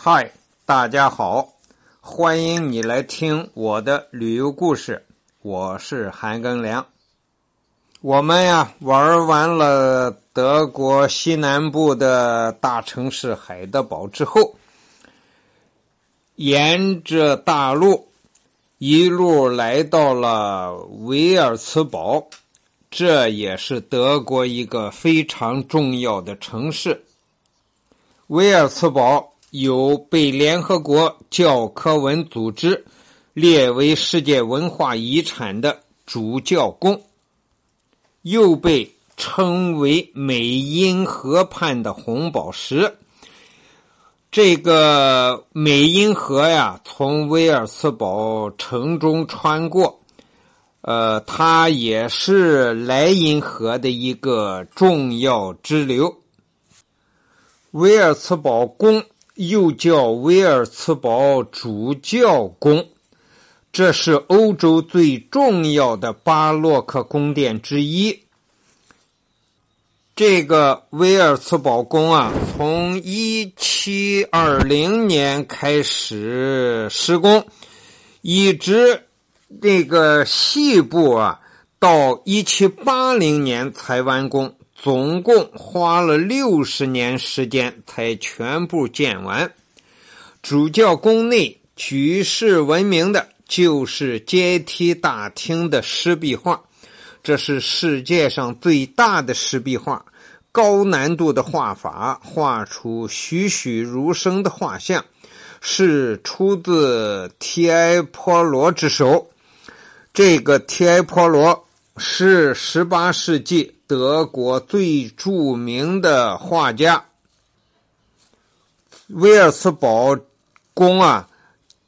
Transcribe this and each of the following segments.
嗨，大家好，欢迎你来听我的旅游故事。我是韩庚良。我们呀玩完了德国西南部的大城市海德堡之后，沿着大路一路来到了维尔茨堡，这也是德国一个非常重要的城市。维尔茨堡。有被联合国教科文组织列为世界文化遗产的主教宫，又被称为美因河畔的红宝石。这个美因河呀，从威尔茨堡城中穿过，呃，它也是莱茵河的一个重要支流。威尔茨堡宫。又叫威尔茨堡主教宫，这是欧洲最重要的巴洛克宫殿之一。这个威尔茨堡宫啊，从一七二零年开始施工，一直这个细部啊，到一七八零年才完工。总共花了六十年时间才全部建完。主教宫内举世闻名的就是阶梯大厅的石壁画，这是世界上最大的石壁画，高难度的画法，画出栩栩如生的画像，是出自提埃坡罗之手。这个提埃坡罗是十八世纪。德国最著名的画家威尔茨堡宫啊，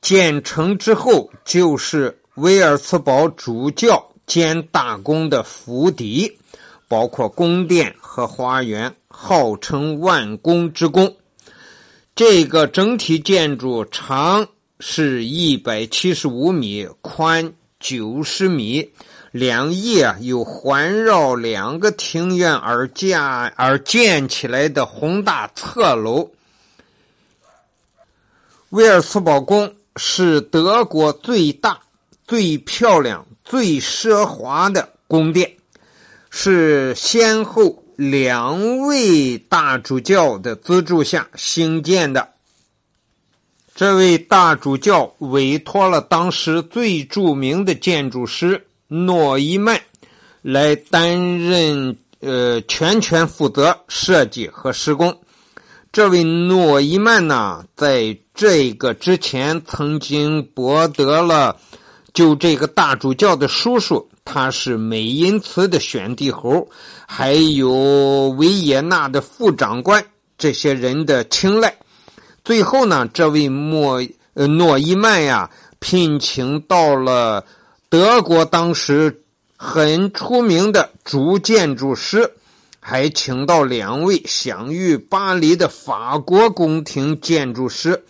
建成之后就是威尔茨堡主教兼大公的府邸，包括宫殿和花园，号称万宫之宫。这个整体建筑长是一百七十五米，宽九十米。两翼啊，有环绕两个庭院而建而建起来的宏大侧楼。威尔茨堡宫是德国最大、最漂亮、最奢华的宫殿，是先后两位大主教的资助下兴建的。这位大主教委托了当时最著名的建筑师。诺伊曼来担任呃全权负责设计和施工。这位诺伊曼呢，在这个之前曾经博得了就这个大主教的叔叔，他是美因茨的选帝侯，还有维也纳的副长官这些人的青睐。最后呢，这位莫诺伊曼呀，聘请到了。德国当时很出名的主建筑师，还请到两位享誉巴黎的法国宫廷建筑师，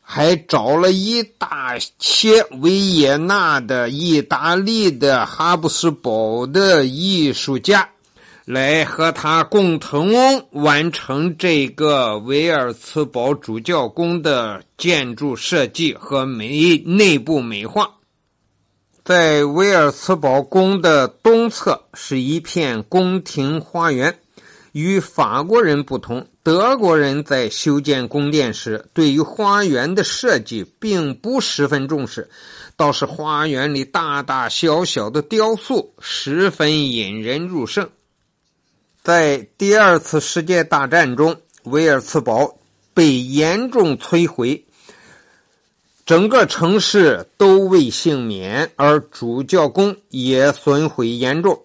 还找了一大些维也纳的、意大利的、哈布斯堡的艺术家，来和他共同完成这个维尔茨堡主教宫的建筑设计和美内部美化。在维尔茨堡宫的东侧是一片宫廷花园。与法国人不同，德国人在修建宫殿时，对于花园的设计并不十分重视，倒是花园里大大小小的雕塑十分引人入胜。在第二次世界大战中，维尔茨堡被严重摧毁。整个城市都未幸免，而主教宫也损毁严重。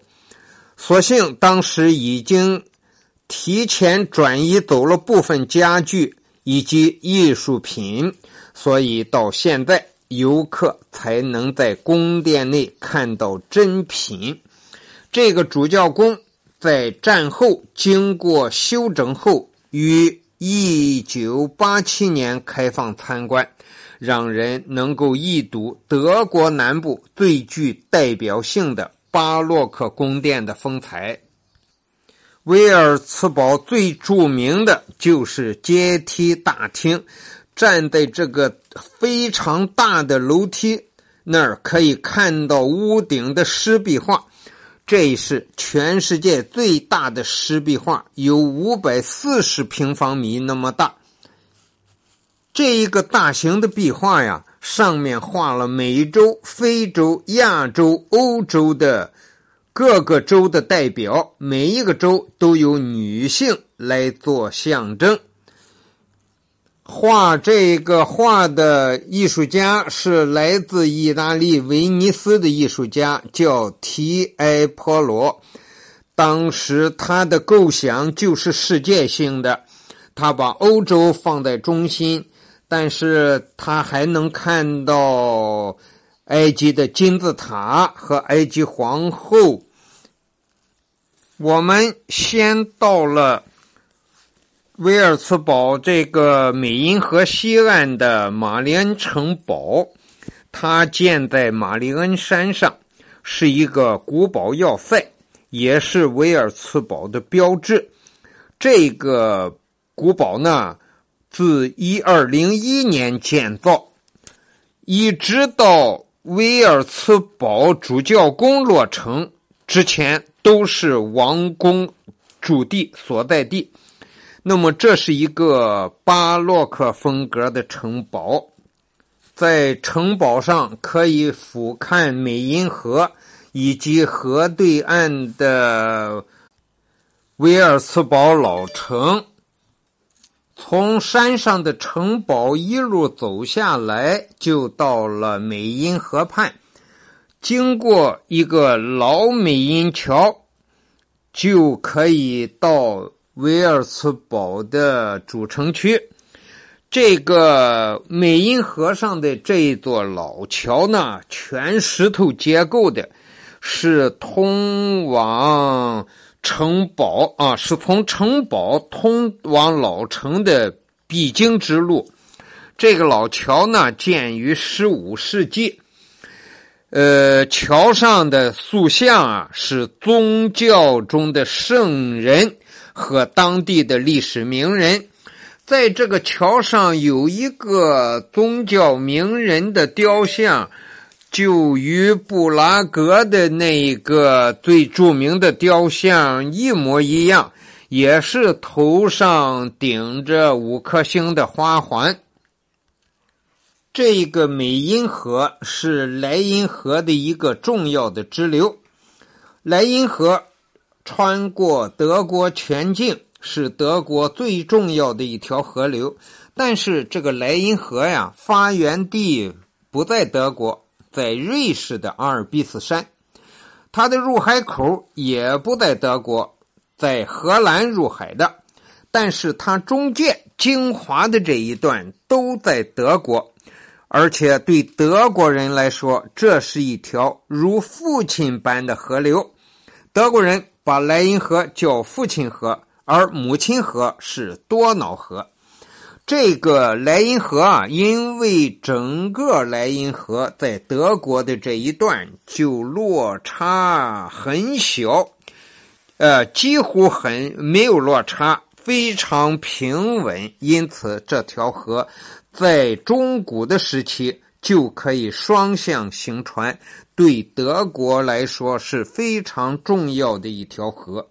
所幸当时已经提前转移走了部分家具以及艺术品，所以到现在游客才能在宫殿内看到真品。这个主教宫在战后经过修整后，于一九八七年开放参观。让人能够一睹德国南部最具代表性的巴洛克宫殿的风采。威尔茨堡最著名的就是阶梯大厅，站在这个非常大的楼梯那儿，可以看到屋顶的湿壁画。这是全世界最大的石壁画，有五百四十平方米那么大。这一个大型的壁画呀，上面画了美洲、非洲、亚洲、欧洲的各个州的代表，每一个州都有女性来做象征。画这个画的艺术家是来自意大利威尼斯的艺术家，叫提埃波罗。当时他的构想就是世界性的，他把欧洲放在中心，但是他还能看到埃及的金字塔和埃及皇后。我们先到了。威尔茨堡这个美因河西岸的玛丽恩城堡，它建在玛丽恩山上，是一个古堡要塞，也是威尔茨堡的标志。这个古堡呢，自一二零一年建造，一直到威尔茨堡主教宫落成之前，都是王宫驻地所在地。那么，这是一个巴洛克风格的城堡，在城堡上可以俯瞰美因河以及河对岸的威尔茨堡老城。从山上的城堡一路走下来，就到了美因河畔，经过一个老美因桥，就可以到。维尔茨堡的主城区，这个美因河上的这一座老桥呢，全石头结构的，是通往城堡啊，是从城堡通往老城的必经之路。这个老桥呢，建于十五世纪。呃，桥上的塑像啊，是宗教中的圣人。和当地的历史名人，在这个桥上有一个宗教名人的雕像，就与布拉格的那个最著名的雕像一模一样，也是头上顶着五颗星的花环。这个美因河是莱茵河的一个重要的支流，莱茵河。穿过德国全境是德国最重要的一条河流，但是这个莱茵河呀，发源地不在德国，在瑞士的阿尔卑斯山，它的入海口也不在德国，在荷兰入海的，但是它中间精华的这一段都在德国，而且对德国人来说，这是一条如父亲般的河流，德国人。把莱茵河叫父亲河，而母亲河是多瑙河。这个莱茵河啊，因为整个莱茵河在德国的这一段就落差很小，呃，几乎很没有落差，非常平稳，因此这条河在中古的时期就可以双向行船。对德国来说是非常重要的一条河。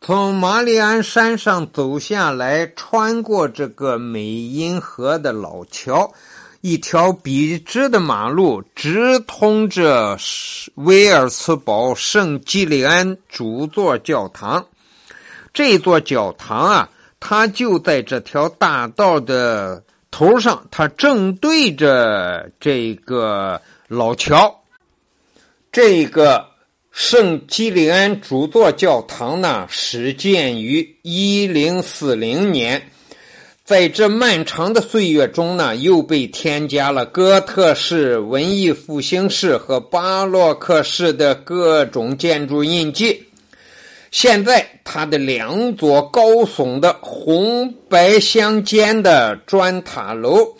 从马里安山上走下来，穿过这个美因河的老桥，一条笔直的马路直通着威尔茨堡圣基利安主座教堂。这座教堂啊，它就在这条大道的头上，他正对着这个老桥。这个圣基利安主座教堂呢，始建于一零四零年，在这漫长的岁月中呢，又被添加了哥特式、文艺复兴式和巴洛克式的各种建筑印记。现在，它的两座高耸的红白相间的砖塔楼，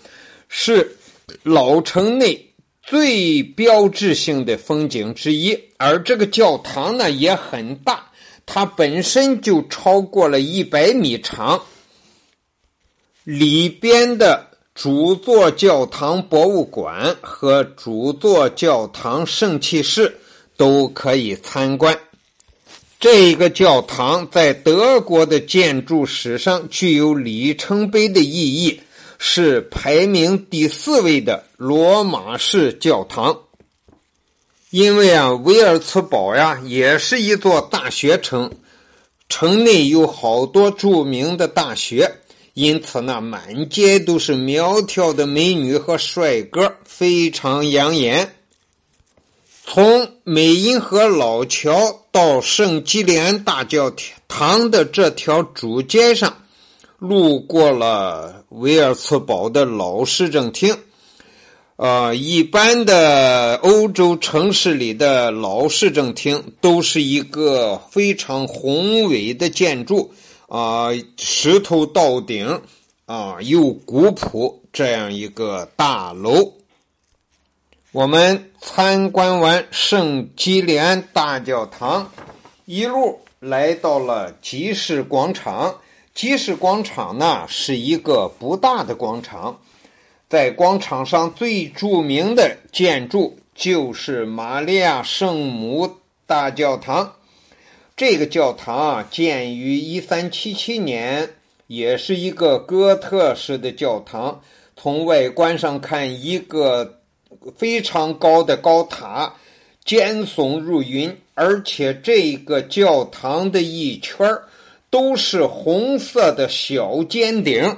是老城内。最标志性的风景之一，而这个教堂呢也很大，它本身就超过了一百米长。里边的主座教堂博物馆和主座教堂圣器室都可以参观。这个教堂在德国的建筑史上具有里程碑的意义，是排名第四位的罗马式教堂。因为啊，维尔茨堡呀也是一座大学城，城内有好多著名的大学，因此呢，满街都是苗条的美女和帅哥，非常养眼。从美因河老桥到圣基利安大教堂的这条主街上，路过了维尔茨堡的老市政厅。呃，一般的欧洲城市里的老市政厅都是一个非常宏伟的建筑啊，石头到顶啊，又古朴这样一个大楼。我们参观完圣基里安大教堂，一路来到了集市广场。集市广场呢是一个不大的广场，在广场上最著名的建筑就是玛利亚圣母大教堂。这个教堂啊，建于一三七七年，也是一个哥特式的教堂。从外观上看，一个。非常高的高塔，尖耸入云，而且这个教堂的一圈都是红色的小尖顶，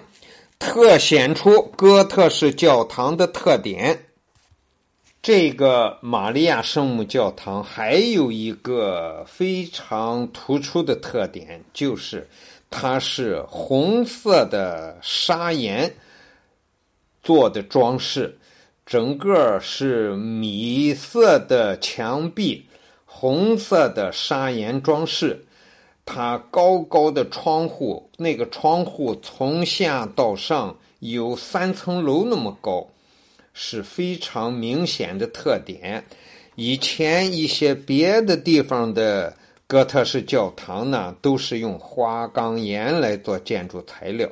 特显出哥特式教堂的特点。这个玛利亚圣母教堂还有一个非常突出的特点，就是它是红色的砂岩做的装饰。整个是米色的墙壁，红色的砂岩装饰，它高高的窗户，那个窗户从下到上有三层楼那么高，是非常明显的特点。以前一些别的地方的哥特式教堂呢，都是用花岗岩来做建筑材料。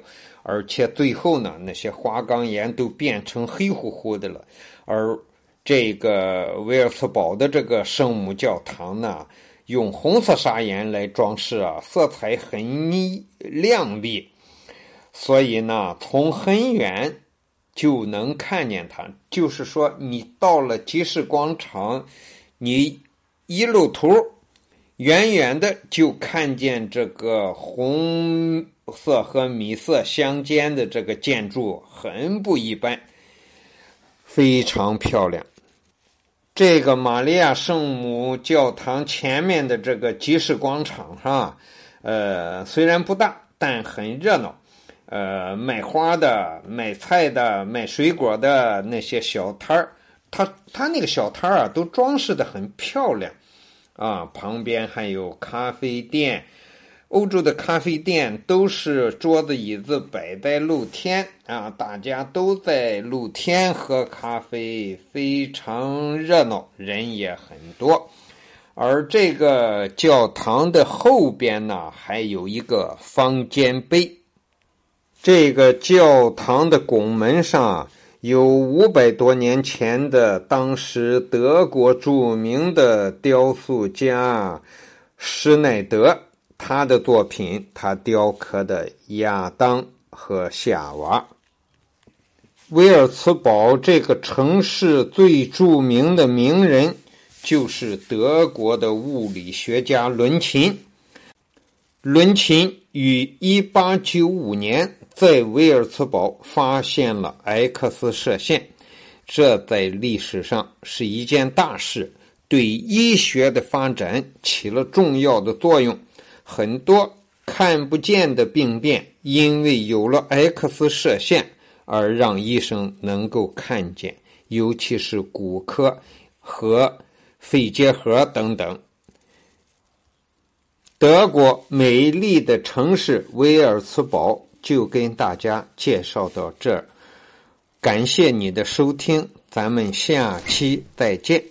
而且最后呢，那些花岗岩都变成黑乎乎的了。而这个维尔茨堡的这个圣母教堂呢，用红色砂岩来装饰啊，色彩很亮丽，所以呢，从很远就能看见它。就是说，你到了集市广场，你一露头，远远的就看见这个红。色和米色相间的这个建筑很不一般，非常漂亮。这个玛利亚圣母教堂前面的这个集市广场哈，呃，虽然不大，但很热闹。呃，卖花的、卖菜的、卖水果的那些小摊儿，他他那个小摊儿啊，都装饰的很漂亮啊。旁边还有咖啡店。欧洲的咖啡店都是桌子椅子摆在露天啊，大家都在露天喝咖啡，非常热闹，人也很多。而这个教堂的后边呢，还有一个方尖碑。这个教堂的拱门上有五百多年前的当时德国著名的雕塑家施耐德。他的作品，他雕刻的亚当和夏娃。威尔茨堡这个城市最著名的名人就是德国的物理学家伦琴。伦琴于1895年在威尔茨堡发现了 X 射线，这在历史上是一件大事，对医学的发展起了重要的作用。很多看不见的病变，因为有了 X 射线而让医生能够看见，尤其是骨科和肺结核等等。德国美丽的城市威尔茨堡就跟大家介绍到这儿，感谢你的收听，咱们下期再见。